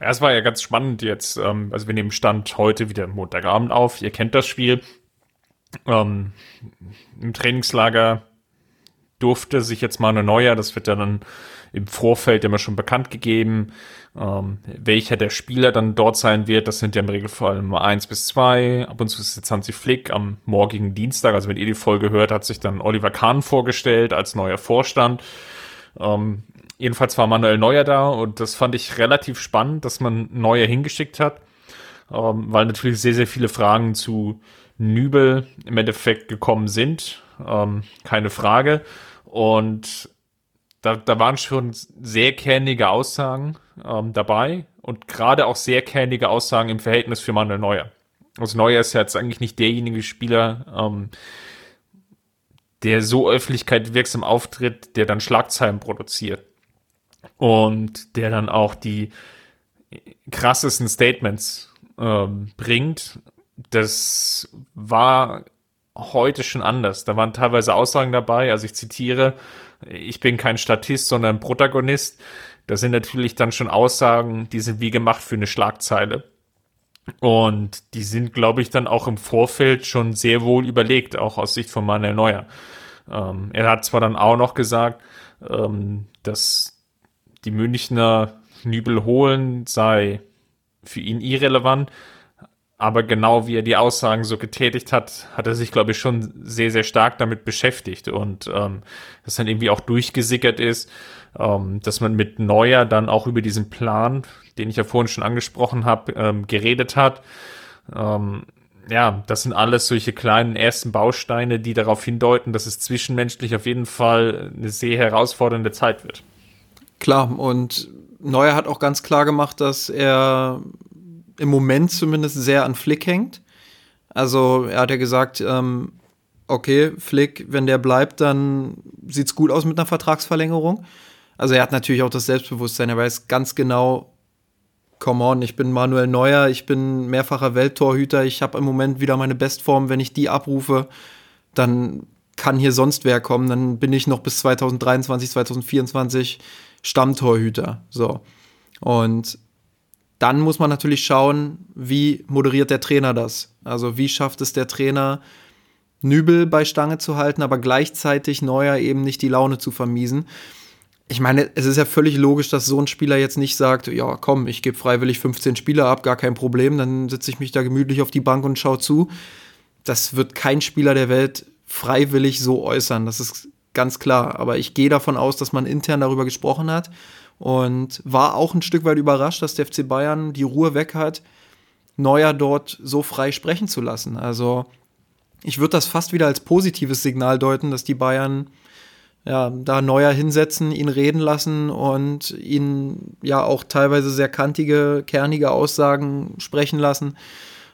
Ja, es war ja ganz spannend jetzt. Ähm, also wir nehmen Stand heute wieder Montagabend auf. Ihr kennt das Spiel. Ähm, Im Trainingslager durfte sich jetzt mal eine neue, das wird ja dann im Vorfeld immer schon bekannt gegeben, ähm, welcher der Spieler dann dort sein wird. Das sind ja im Regelfall immer eins bis zwei. Ab und zu ist jetzt Hansi Flick am morgigen Dienstag, also wenn ihr die Folge hört, hat sich dann Oliver Kahn vorgestellt als neuer Vorstand. Ähm, jedenfalls war Manuel Neuer da und das fand ich relativ spannend, dass man Neuer hingeschickt hat, ähm, weil natürlich sehr, sehr viele Fragen zu Nübel im Endeffekt gekommen sind. Ähm, keine Frage. Und da, da waren schon sehr kernige Aussagen ähm, dabei und gerade auch sehr kernige Aussagen im Verhältnis für Manuel Neuer. Also Neuer ist ja jetzt eigentlich nicht derjenige Spieler, ähm, der so öffentlichkeitswirksam auftritt, der dann Schlagzeilen produziert und der dann auch die krassesten Statements ähm, bringt. Das war heute schon anders. Da waren teilweise Aussagen dabei, also ich zitiere, ich bin kein Statist, sondern Protagonist. Das sind natürlich dann schon Aussagen, die sind wie gemacht für eine Schlagzeile. Und die sind, glaube ich, dann auch im Vorfeld schon sehr wohl überlegt, auch aus Sicht von Manuel Neuer. Ähm, er hat zwar dann auch noch gesagt, ähm, dass die Münchner Nübel holen sei für ihn irrelevant, aber genau wie er die Aussagen so getätigt hat, hat er sich, glaube ich, schon sehr, sehr stark damit beschäftigt und ähm, das dann irgendwie auch durchgesickert ist, ähm, dass man mit Neuer dann auch über diesen Plan, den ich ja vorhin schon angesprochen habe, ähm, geredet hat. Ähm, ja, das sind alles solche kleinen ersten Bausteine, die darauf hindeuten, dass es zwischenmenschlich auf jeden Fall eine sehr herausfordernde Zeit wird. Klar, und Neuer hat auch ganz klar gemacht, dass er im Moment zumindest sehr an Flick hängt. Also er hat ja gesagt, ähm, okay, Flick, wenn der bleibt, dann sieht es gut aus mit einer Vertragsverlängerung. Also er hat natürlich auch das Selbstbewusstsein, er weiß ganz genau, come on, ich bin Manuel Neuer, ich bin mehrfacher Welttorhüter, ich habe im Moment wieder meine Bestform, wenn ich die abrufe, dann kann hier sonst wer kommen, dann bin ich noch bis 2023, 2024 Stammtorhüter. So. Und dann muss man natürlich schauen, wie moderiert der Trainer das? Also wie schafft es der Trainer, Nübel bei Stange zu halten, aber gleichzeitig Neuer eben nicht die Laune zu vermiesen. Ich meine, es ist ja völlig logisch, dass so ein Spieler jetzt nicht sagt, ja, komm, ich gebe freiwillig 15 Spieler ab, gar kein Problem, dann setze ich mich da gemütlich auf die Bank und schaue zu. Das wird kein Spieler der Welt freiwillig so äußern, das ist ganz klar. Aber ich gehe davon aus, dass man intern darüber gesprochen hat und war auch ein Stück weit überrascht, dass der FC Bayern die Ruhe weg hat, Neuer dort so frei sprechen zu lassen. Also ich würde das fast wieder als positives Signal deuten, dass die Bayern ja, da Neuer hinsetzen, ihn reden lassen und ihn ja auch teilweise sehr kantige, kernige Aussagen sprechen lassen.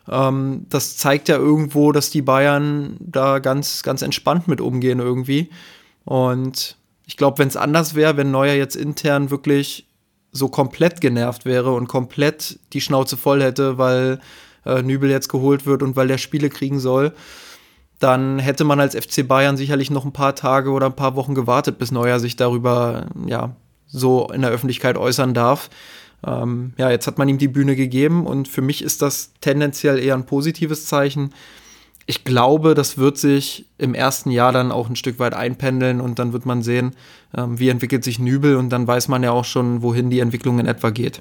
Ähm, das zeigt ja irgendwo, dass die Bayern da ganz, ganz entspannt mit umgehen irgendwie. Und ich glaube, wenn es anders wäre, wenn Neuer jetzt intern wirklich so komplett genervt wäre und komplett die Schnauze voll hätte, weil äh, Nübel jetzt geholt wird und weil der Spiele kriegen soll, dann hätte man als FC Bayern sicherlich noch ein paar Tage oder ein paar Wochen gewartet, bis Neuer sich darüber ja so in der Öffentlichkeit äußern darf. Ähm, ja, jetzt hat man ihm die Bühne gegeben und für mich ist das tendenziell eher ein positives Zeichen ich glaube, das wird sich im ersten Jahr dann auch ein Stück weit einpendeln und dann wird man sehen, ähm, wie entwickelt sich Nübel und dann weiß man ja auch schon, wohin die Entwicklung in etwa geht.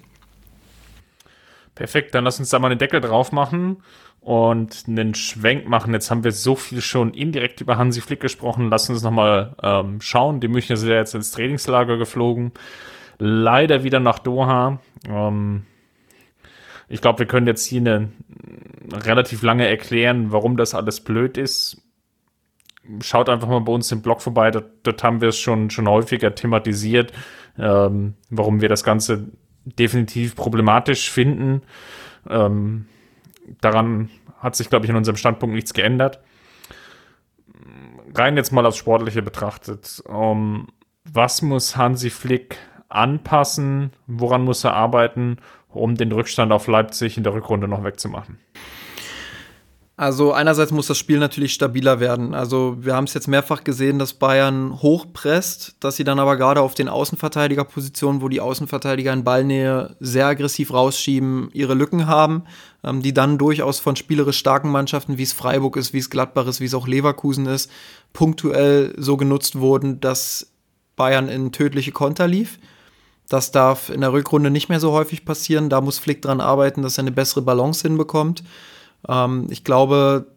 Perfekt, dann lass uns da mal einen Deckel drauf machen und einen Schwenk machen. Jetzt haben wir so viel schon indirekt über Hansi Flick gesprochen. Lass uns nochmal ähm, schauen. Die Münchner sind ja jetzt ins Trainingslager geflogen. Leider wieder nach Doha. Ähm, ich glaube, wir können jetzt hier eine relativ lange erklären, warum das alles blöd ist. Schaut einfach mal bei uns im Blog vorbei, dort, dort haben wir es schon, schon häufiger thematisiert, ähm, warum wir das Ganze definitiv problematisch finden. Ähm, daran hat sich, glaube ich, in unserem Standpunkt nichts geändert. Rein jetzt mal aufs Sportliche betrachtet. Um, ähm, was muss Hansi Flick anpassen? Woran muss er arbeiten, um den Rückstand auf Leipzig in der Rückrunde noch wegzumachen? Also einerseits muss das Spiel natürlich stabiler werden. Also wir haben es jetzt mehrfach gesehen, dass Bayern hochpresst, dass sie dann aber gerade auf den Außenverteidigerpositionen, wo die Außenverteidiger in Ballnähe sehr aggressiv rausschieben, ihre Lücken haben, ähm, die dann durchaus von spielerisch starken Mannschaften, wie es Freiburg ist, wie es Gladbach ist, wie es auch Leverkusen ist, punktuell so genutzt wurden, dass Bayern in tödliche Konter lief. Das darf in der Rückrunde nicht mehr so häufig passieren. Da muss Flick dran arbeiten, dass er eine bessere Balance hinbekommt. Ähm, ich glaube,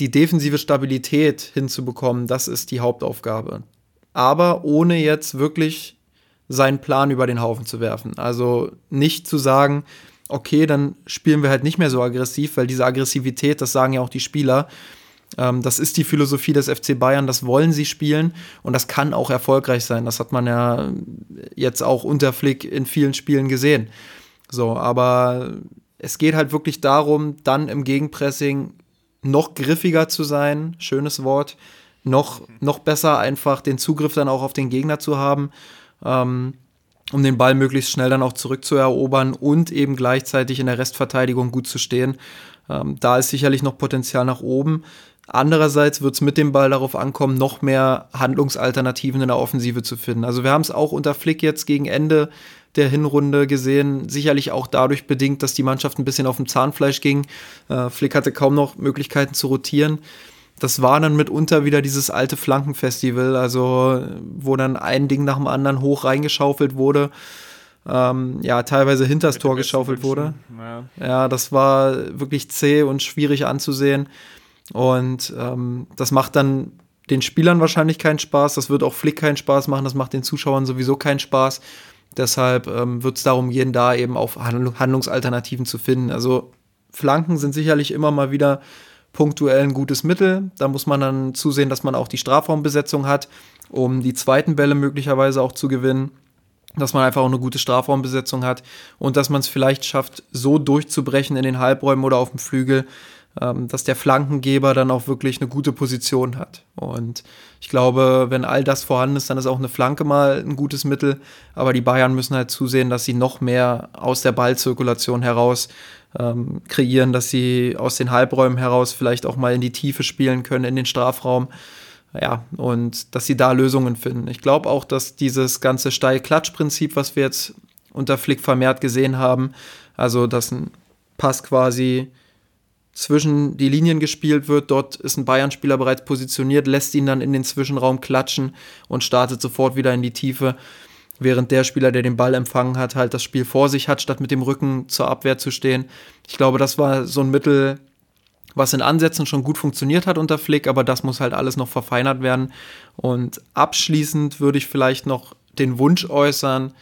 die defensive Stabilität hinzubekommen, das ist die Hauptaufgabe. Aber ohne jetzt wirklich seinen Plan über den Haufen zu werfen. Also nicht zu sagen, okay, dann spielen wir halt nicht mehr so aggressiv, weil diese Aggressivität, das sagen ja auch die Spieler, das ist die Philosophie des FC Bayern, das wollen sie spielen und das kann auch erfolgreich sein. Das hat man ja jetzt auch unter Flick in vielen Spielen gesehen. So, aber es geht halt wirklich darum, dann im Gegenpressing noch griffiger zu sein, schönes Wort, noch, noch besser einfach den Zugriff dann auch auf den Gegner zu haben, ähm, um den Ball möglichst schnell dann auch zurückzuerobern und eben gleichzeitig in der Restverteidigung gut zu stehen. Ähm, da ist sicherlich noch Potenzial nach oben. Andererseits wird es mit dem Ball darauf ankommen, noch mehr Handlungsalternativen in der Offensive zu finden. Also wir haben es auch unter Flick jetzt gegen Ende der Hinrunde gesehen. Sicherlich auch dadurch bedingt, dass die Mannschaft ein bisschen auf dem Zahnfleisch ging. Äh, Flick hatte kaum noch Möglichkeiten zu rotieren. Das war dann mitunter wieder dieses alte Flankenfestival, also wo dann ein Ding nach dem anderen hoch reingeschaufelt wurde. Ähm, ja, teilweise hinters Tor geschaufelt wurde. Ja. ja, das war wirklich zäh und schwierig anzusehen. Und ähm, das macht dann den Spielern wahrscheinlich keinen Spaß. Das wird auch Flick keinen Spaß machen. Das macht den Zuschauern sowieso keinen Spaß. Deshalb ähm, wird es darum gehen, da eben auf Handlungsalternativen zu finden. Also Flanken sind sicherlich immer mal wieder punktuell ein gutes Mittel. Da muss man dann zusehen, dass man auch die Strafraumbesetzung hat, um die zweiten Bälle möglicherweise auch zu gewinnen. Dass man einfach auch eine gute Strafraumbesetzung hat und dass man es vielleicht schafft, so durchzubrechen in den Halbräumen oder auf dem Flügel, dass der Flankengeber dann auch wirklich eine gute Position hat. Und ich glaube, wenn all das vorhanden ist, dann ist auch eine Flanke mal ein gutes Mittel. Aber die Bayern müssen halt zusehen, dass sie noch mehr aus der Ballzirkulation heraus ähm, kreieren, dass sie aus den Halbräumen heraus vielleicht auch mal in die Tiefe spielen können, in den Strafraum. Ja, und dass sie da Lösungen finden. Ich glaube auch, dass dieses ganze Steil-Klatsch-Prinzip, was wir jetzt unter Flick vermehrt gesehen haben, also dass ein Pass quasi zwischen die Linien gespielt wird. Dort ist ein Bayern-Spieler bereits positioniert, lässt ihn dann in den Zwischenraum klatschen und startet sofort wieder in die Tiefe, während der Spieler, der den Ball empfangen hat, halt das Spiel vor sich hat, statt mit dem Rücken zur Abwehr zu stehen. Ich glaube, das war so ein Mittel, was in Ansätzen schon gut funktioniert hat unter Flick, aber das muss halt alles noch verfeinert werden. Und abschließend würde ich vielleicht noch den Wunsch äußern,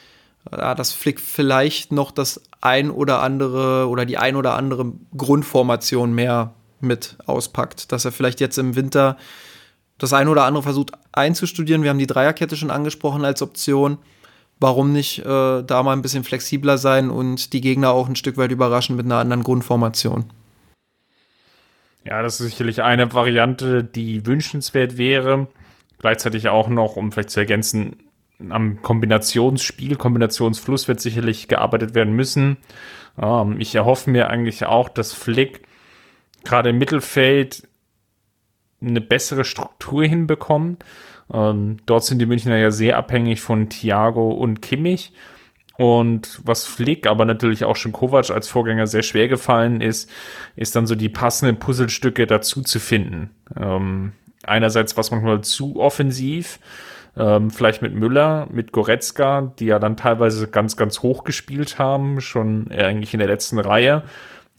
ja, dass Flick vielleicht noch das ein oder andere oder die ein oder andere Grundformation mehr mit auspackt. Dass er vielleicht jetzt im Winter das ein oder andere versucht einzustudieren. Wir haben die Dreierkette schon angesprochen als Option. Warum nicht äh, da mal ein bisschen flexibler sein und die Gegner auch ein Stück weit überraschen mit einer anderen Grundformation? Ja, das ist sicherlich eine Variante, die wünschenswert wäre. Gleichzeitig auch noch, um vielleicht zu ergänzen, am Kombinationsspiel, Kombinationsfluss wird sicherlich gearbeitet werden müssen. Ähm, ich erhoffe mir eigentlich auch, dass Flick gerade im Mittelfeld eine bessere Struktur hinbekommt. Ähm, dort sind die Münchner ja sehr abhängig von Thiago und Kimmich. Und was Flick, aber natürlich auch schon Kovac als Vorgänger sehr schwer gefallen ist, ist dann so die passenden Puzzlestücke dazu zu finden. Ähm, einerseits was manchmal zu offensiv, ähm, vielleicht mit Müller, mit Goretzka, die ja dann teilweise ganz, ganz hoch gespielt haben, schon eigentlich in der letzten Reihe,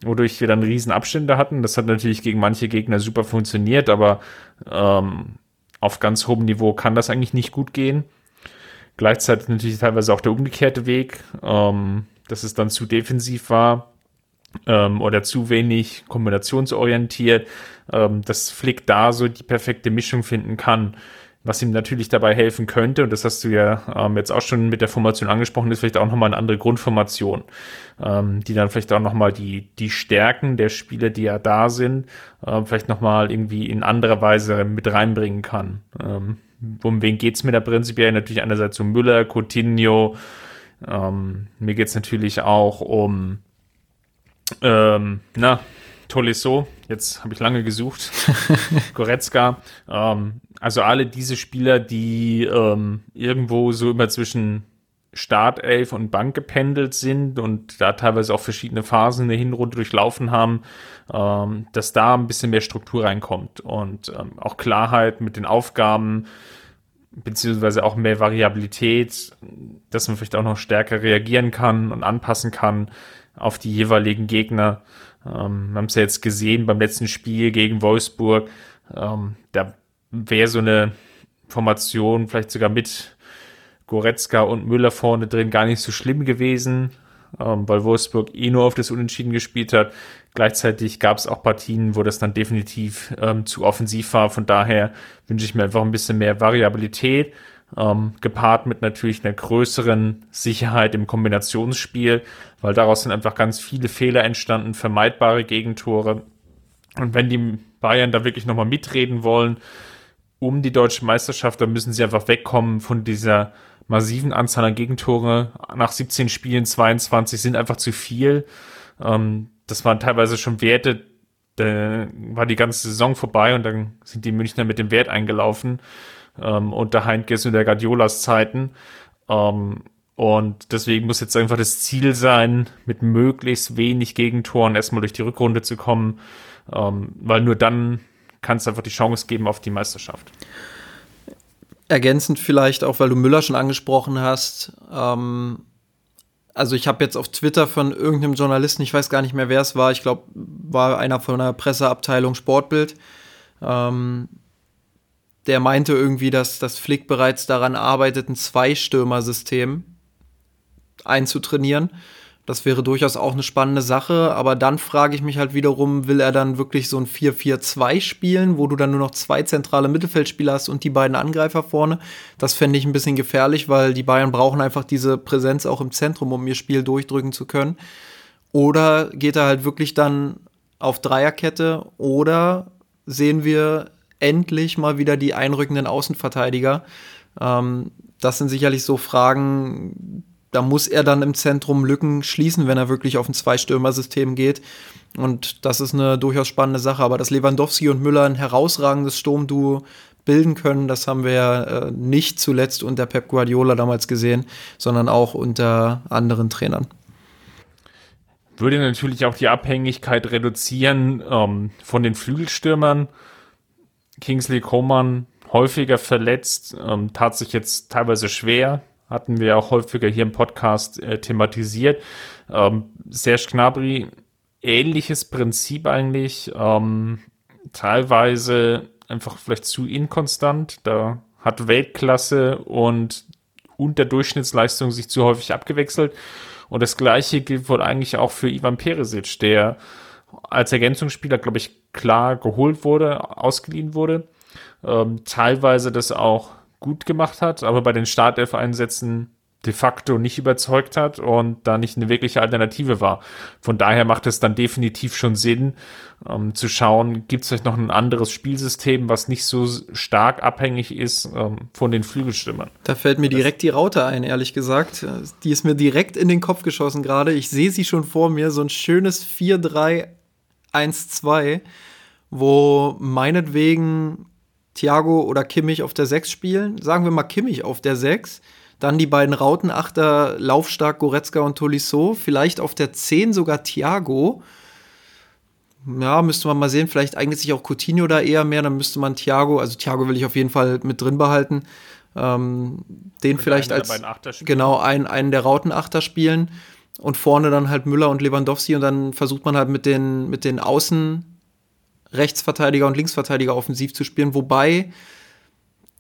wodurch wir dann riesen Abstände hatten. Das hat natürlich gegen manche Gegner super funktioniert, aber ähm, auf ganz hohem Niveau kann das eigentlich nicht gut gehen. Gleichzeitig natürlich teilweise auch der umgekehrte Weg, ähm, dass es dann zu defensiv war ähm, oder zu wenig kombinationsorientiert, ähm, dass Flick da so die perfekte Mischung finden kann was ihm natürlich dabei helfen könnte, und das hast du ja ähm, jetzt auch schon mit der Formation angesprochen, ist vielleicht auch nochmal eine andere Grundformation, ähm, die dann vielleicht auch nochmal die, die Stärken der Spieler, die ja da sind, äh, vielleicht nochmal irgendwie in anderer Weise mit reinbringen kann. Ähm, um wen geht's mir da prinzipiell? Natürlich einerseits um Müller, Coutinho, ähm, mir geht's natürlich auch um ähm, na, Tolisso, jetzt habe ich lange gesucht, [LAUGHS] Goretzka, ähm, also alle diese Spieler, die ähm, irgendwo so immer zwischen Startelf und Bank gependelt sind und da teilweise auch verschiedene Phasen in der Hinrunde durchlaufen haben, ähm, dass da ein bisschen mehr Struktur reinkommt und ähm, auch Klarheit mit den Aufgaben, beziehungsweise auch mehr Variabilität, dass man vielleicht auch noch stärker reagieren kann und anpassen kann auf die jeweiligen Gegner. Ähm, wir haben es ja jetzt gesehen beim letzten Spiel gegen Wolfsburg. Ähm, da wäre so eine Formation vielleicht sogar mit Goretzka und Müller vorne drin gar nicht so schlimm gewesen, ähm, weil Wolfsburg eh nur auf das Unentschieden gespielt hat. Gleichzeitig gab es auch Partien, wo das dann definitiv ähm, zu offensiv war. Von daher wünsche ich mir einfach ein bisschen mehr Variabilität, ähm, gepaart mit natürlich einer größeren Sicherheit im Kombinationsspiel, weil daraus sind einfach ganz viele Fehler entstanden, vermeidbare Gegentore. Und wenn die Bayern da wirklich nochmal mitreden wollen, um die deutsche Meisterschaft, dann müssen sie einfach wegkommen von dieser massiven Anzahl an Gegentore. Nach 17 Spielen 22 sind einfach zu viel. Ähm, das waren teilweise schon Werte, da war die ganze Saison vorbei und dann sind die Münchner mit dem Wert eingelaufen ähm, unter Heintges und der Guardiolas Zeiten. Ähm, und deswegen muss jetzt einfach das Ziel sein, mit möglichst wenig Gegentoren erstmal durch die Rückrunde zu kommen, ähm, weil nur dann kann es einfach die Chance geben auf die Meisterschaft. Ergänzend vielleicht auch, weil du Müller schon angesprochen hast. Ähm, also ich habe jetzt auf Twitter von irgendeinem Journalisten, ich weiß gar nicht mehr, wer es war, ich glaube, war einer von der Presseabteilung Sportbild, ähm, der meinte irgendwie, dass das Flick bereits daran arbeitet, ein Zwei-Stürmer-System einzutrainieren. Das wäre durchaus auch eine spannende Sache, aber dann frage ich mich halt wiederum, will er dann wirklich so ein 4-4-2 spielen, wo du dann nur noch zwei zentrale Mittelfeldspieler hast und die beiden Angreifer vorne? Das fände ich ein bisschen gefährlich, weil die Bayern brauchen einfach diese Präsenz auch im Zentrum, um ihr Spiel durchdrücken zu können. Oder geht er halt wirklich dann auf Dreierkette oder sehen wir endlich mal wieder die einrückenden Außenverteidiger. Ähm, das sind sicherlich so Fragen, da muss er dann im Zentrum Lücken schließen, wenn er wirklich auf ein Zwei-Stürmer-System geht. Und das ist eine durchaus spannende Sache. Aber dass Lewandowski und Müller ein herausragendes Sturmduo bilden können, das haben wir ja äh, nicht zuletzt unter Pep Guardiola damals gesehen, sondern auch unter anderen Trainern. Würde natürlich auch die Abhängigkeit reduzieren ähm, von den Flügelstürmern. Kingsley Coman häufiger verletzt, ähm, tat sich jetzt teilweise schwer, hatten wir auch häufiger hier im Podcast äh, thematisiert. Ähm, Serge Gnabry, ähnliches Prinzip eigentlich, ähm, teilweise einfach vielleicht zu inkonstant, da hat Weltklasse und Unterdurchschnittsleistung sich zu häufig abgewechselt. Und das gleiche gilt wohl eigentlich auch für Ivan Peresic, der als Ergänzungsspieler, glaube ich, klar geholt wurde, ausgeliehen wurde. Ähm, teilweise das auch gut gemacht hat, aber bei den Startelf-Einsätzen de facto nicht überzeugt hat und da nicht eine wirkliche Alternative war. Von daher macht es dann definitiv schon Sinn, ähm, zu schauen, gibt es vielleicht noch ein anderes Spielsystem, was nicht so stark abhängig ist ähm, von den Flügelstimmern. Da fällt mir direkt die Raute ein, ehrlich gesagt. Die ist mir direkt in den Kopf geschossen gerade. Ich sehe sie schon vor mir, so ein schönes 4-3-1-2, wo meinetwegen Thiago oder Kimmich auf der 6 spielen. Sagen wir mal Kimmich auf der 6. Dann die beiden Rautenachter, Laufstark, Goretzka und Tolisso. Vielleicht auf der 10 sogar Thiago. Ja, müsste man mal sehen. Vielleicht eignet sich auch Coutinho da eher mehr. Dann müsste man Thiago, also Thiago will ich auf jeden Fall mit drin behalten. Ähm, den mit vielleicht als genau einen, einen der Rautenachter spielen und vorne dann halt Müller und Lewandowski und dann versucht man halt mit den mit den Außen Rechtsverteidiger und Linksverteidiger offensiv zu spielen, wobei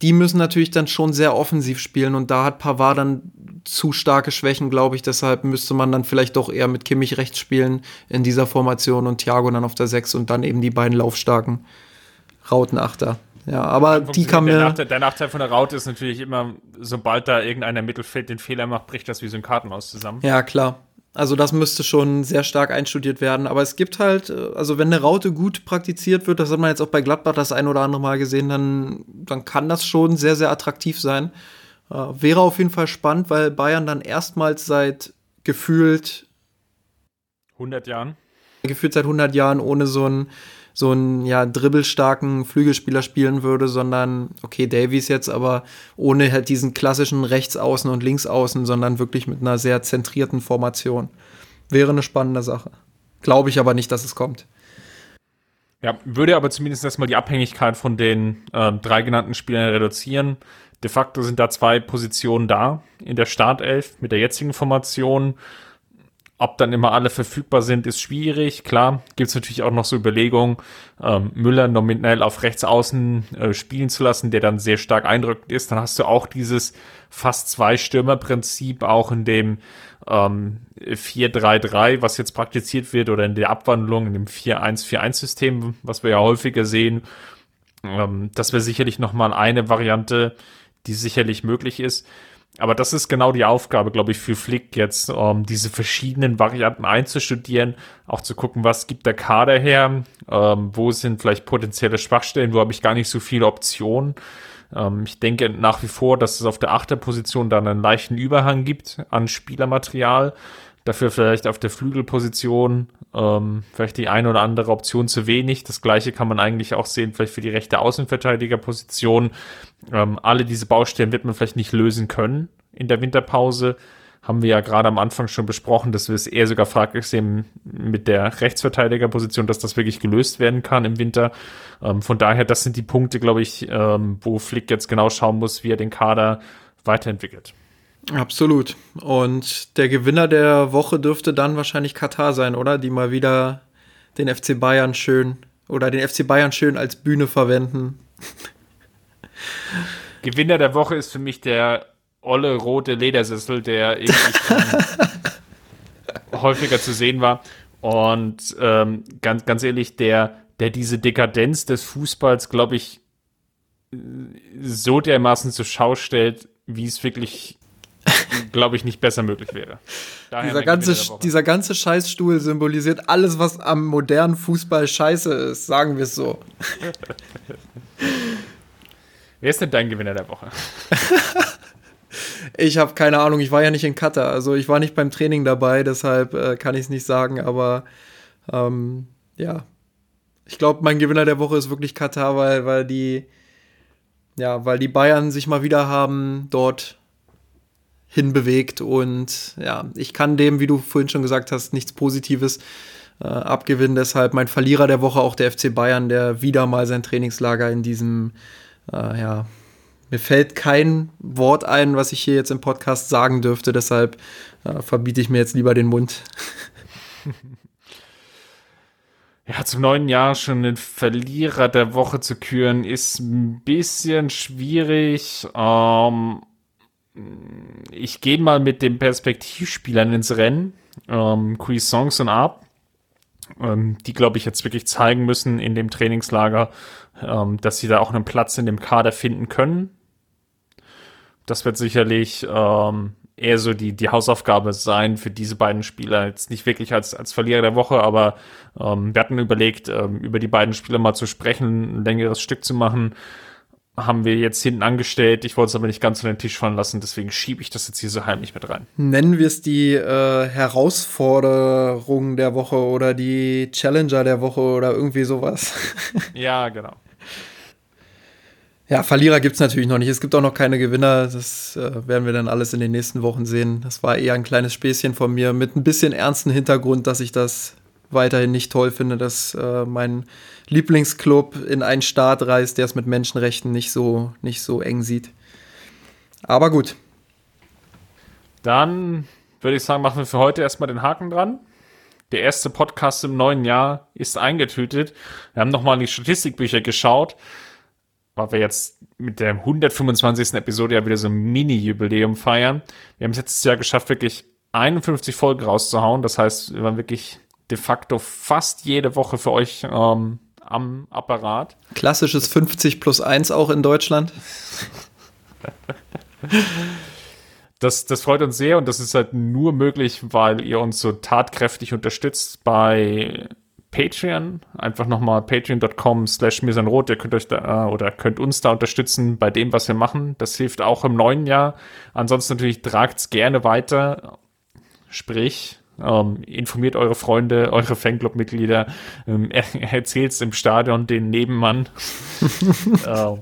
die müssen natürlich dann schon sehr offensiv spielen und da hat Pavard dann zu starke Schwächen, glaube ich. Deshalb müsste man dann vielleicht doch eher mit Kimmich rechts spielen in dieser Formation und Thiago dann auf der 6 und dann eben die beiden laufstarken Rautenachter. Ja, aber die kann mir. Der Nachteil, der Nachteil, von der Raute ist natürlich immer, sobald da irgendeiner Mittelfeld den Fehler macht, bricht das wie so ein Kartenhaus zusammen. Ja, klar. Also das müsste schon sehr stark einstudiert werden. Aber es gibt halt, äh, also wenn eine Raute gut praktiziert wird, das hat man jetzt auch bei Gladbach das ein oder andere Mal gesehen, dann, dann kann das schon sehr, sehr attraktiv sein. Äh, wäre auf jeden Fall spannend, weil Bayern dann erstmals seit gefühlt 100 Jahren. gefühlt seit 100 Jahren ohne so einen so einen ja dribbelstarken Flügelspieler spielen würde, sondern okay Davies jetzt, aber ohne halt diesen klassischen Rechtsaußen und Linksaußen, sondern wirklich mit einer sehr zentrierten Formation. Wäre eine spannende Sache. Glaube ich aber nicht, dass es kommt. Ja, würde aber zumindest erstmal die Abhängigkeit von den äh, drei genannten Spielern reduzieren. De facto sind da zwei Positionen da in der Startelf mit der jetzigen Formation. Ob dann immer alle verfügbar sind, ist schwierig. Klar, gibt es natürlich auch noch so Überlegungen, ähm, Müller nominell auf rechts außen äh, spielen zu lassen, der dann sehr stark eindrückend ist. Dann hast du auch dieses fast zwei Stürmer-Prinzip auch in dem ähm, 4-3-3, was jetzt praktiziert wird, oder in der Abwandlung, in dem 4-1-4-1-System, was wir ja häufiger sehen. Ähm, das wäre sicherlich nochmal eine Variante, die sicherlich möglich ist. Aber das ist genau die Aufgabe, glaube ich, für Flick jetzt, um diese verschiedenen Varianten einzustudieren, auch zu gucken, was gibt der Kader her, ähm, wo sind vielleicht potenzielle Schwachstellen, wo habe ich gar nicht so viele Optionen. Ähm, ich denke nach wie vor, dass es auf der Achterposition dann einen leichten Überhang gibt an Spielermaterial. Dafür vielleicht auf der Flügelposition ähm, vielleicht die eine oder andere Option zu wenig. Das gleiche kann man eigentlich auch sehen, vielleicht für die rechte Außenverteidigerposition. Ähm, alle diese Baustellen wird man vielleicht nicht lösen können in der Winterpause. Haben wir ja gerade am Anfang schon besprochen, dass wir es eher sogar fraglich sehen mit der Rechtsverteidigerposition, dass das wirklich gelöst werden kann im Winter. Ähm, von daher, das sind die Punkte, glaube ich, ähm, wo Flick jetzt genau schauen muss, wie er den Kader weiterentwickelt. Absolut. Und der Gewinner der Woche dürfte dann wahrscheinlich Katar sein, oder? Die mal wieder den FC Bayern schön oder den FC Bayern schön als Bühne verwenden. [LAUGHS] Gewinner der Woche ist für mich der olle rote Ledersessel, der [LAUGHS] häufiger zu sehen war. Und ähm, ganz, ganz ehrlich, der, der diese Dekadenz des Fußballs, glaube ich, so dermaßen zur Schau stellt, wie es wirklich [LAUGHS] glaube ich, nicht besser möglich wäre. Daher dieser ganze, dieser ganze Scheißstuhl symbolisiert alles, was am modernen Fußball scheiße ist, sagen wir es so. [LAUGHS] Wer ist denn dein Gewinner der Woche? [LAUGHS] ich habe keine Ahnung, ich war ja nicht in Katar, also ich war nicht beim Training dabei, deshalb äh, kann ich es nicht sagen, aber ähm, ja. Ich glaube, mein Gewinner der Woche ist wirklich Katar, weil, weil die, ja, weil die Bayern sich mal wieder haben dort hinbewegt. Und ja, ich kann dem, wie du vorhin schon gesagt hast, nichts Positives äh, abgewinnen. Deshalb mein Verlierer der Woche auch der FC Bayern, der wieder mal sein Trainingslager in diesem, äh, ja, mir fällt kein Wort ein, was ich hier jetzt im Podcast sagen dürfte. Deshalb äh, verbiete ich mir jetzt lieber den Mund. [LAUGHS] Ja, zum neuen Jahr schon den Verlierer der Woche zu küren, ist ein bisschen schwierig. Ähm, ich gehe mal mit den Perspektivspielern ins Rennen, ähm, Songs und Ab, ähm, die, glaube ich, jetzt wirklich zeigen müssen in dem Trainingslager, ähm, dass sie da auch einen Platz in dem Kader finden können. Das wird sicherlich ähm, eher so die, die Hausaufgabe sein für diese beiden Spieler. Jetzt nicht wirklich als, als Verlierer der Woche, aber ähm, wir hatten überlegt, ähm, über die beiden Spieler mal zu sprechen, ein längeres Stück zu machen haben wir jetzt hinten angestellt. Ich wollte es aber nicht ganz von den Tisch fallen lassen, deswegen schiebe ich das jetzt hier so heimlich mit rein. Nennen wir es die äh, Herausforderung der Woche oder die Challenger der Woche oder irgendwie sowas. [LAUGHS] ja, genau. Ja, Verlierer gibt es natürlich noch nicht. Es gibt auch noch keine Gewinner. Das äh, werden wir dann alles in den nächsten Wochen sehen. Das war eher ein kleines Späßchen von mir mit ein bisschen ernsten Hintergrund, dass ich das weiterhin nicht toll finde, dass äh, mein Lieblingsclub in einen Staat reist, der es mit Menschenrechten nicht so, nicht so eng sieht. Aber gut. Dann würde ich sagen, machen wir für heute erstmal den Haken dran. Der erste Podcast im neuen Jahr ist eingetütet. Wir haben nochmal in die Statistikbücher geschaut, weil wir jetzt mit der 125. Episode ja wieder so ein Mini-Jubiläum feiern. Wir haben es letztes Jahr geschafft, wirklich 51 Folgen rauszuhauen. Das heißt, wir waren wirklich de facto fast jede Woche für euch ähm, am Apparat. Klassisches 50 plus 1 auch in Deutschland. Das, das freut uns sehr und das ist halt nur möglich, weil ihr uns so tatkräftig unterstützt bei Patreon. Einfach nochmal patreon.com slash misanrot. Ihr könnt euch da oder könnt uns da unterstützen bei dem, was wir machen. Das hilft auch im neuen Jahr. Ansonsten natürlich tragt's gerne weiter. Sprich, Ähm, informiert eure Freunde, eure Fanclub-Mitglieder, ähm, er, erzählt es im Stadion den Nebenmann. [LAUGHS] äh,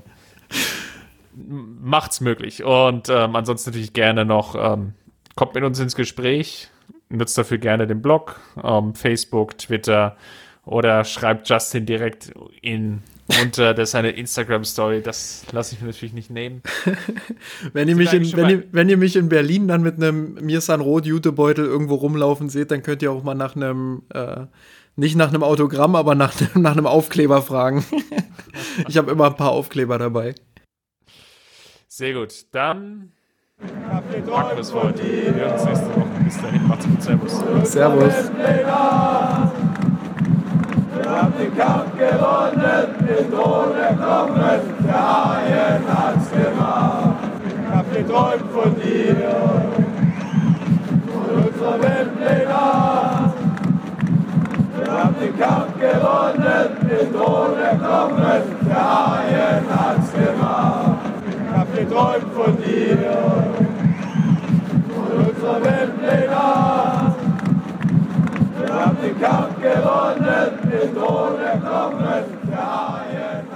macht's möglich. Und ähm, ansonsten natürlich gerne noch, ähm, kommt mit uns ins Gespräch, nutzt dafür gerne den Blog, ähm, Facebook, Twitter oder schreibt Justin direkt in unter das seine Instagram Story. Das lasse ich mir natürlich nicht nehmen. [LAUGHS] wenn, ihr mich in, wenn, ihr, wenn ihr mich in Berlin dann mit einem Mirsan Rot Jutebeutel irgendwo rumlaufen seht, dann könnt ihr auch mal nach einem äh, nicht nach einem Autogramm, aber nach, [LAUGHS] nach einem Aufkleber fragen. [LAUGHS] ich habe immer ein paar Aufkleber dabei. Sehr gut. Dann packen wir es heute. Wir hören uns nächste Woche. Bis dahin. Macht's gut. Servus. Servus. Wir haben den Kampf gewonnen, den Drohne kommen, der Haien hat's gemacht. Ich hab geträumt von dir, von unserer Weltpläne. Wir haben den Kampf gewonnen, den Drohne kommen, der Haien hat's gemacht. Ich hab geträumt von dir, von unserer Weltpläne. Wir haben den Kampf gewonnen, den Tod erkommen, der ARD.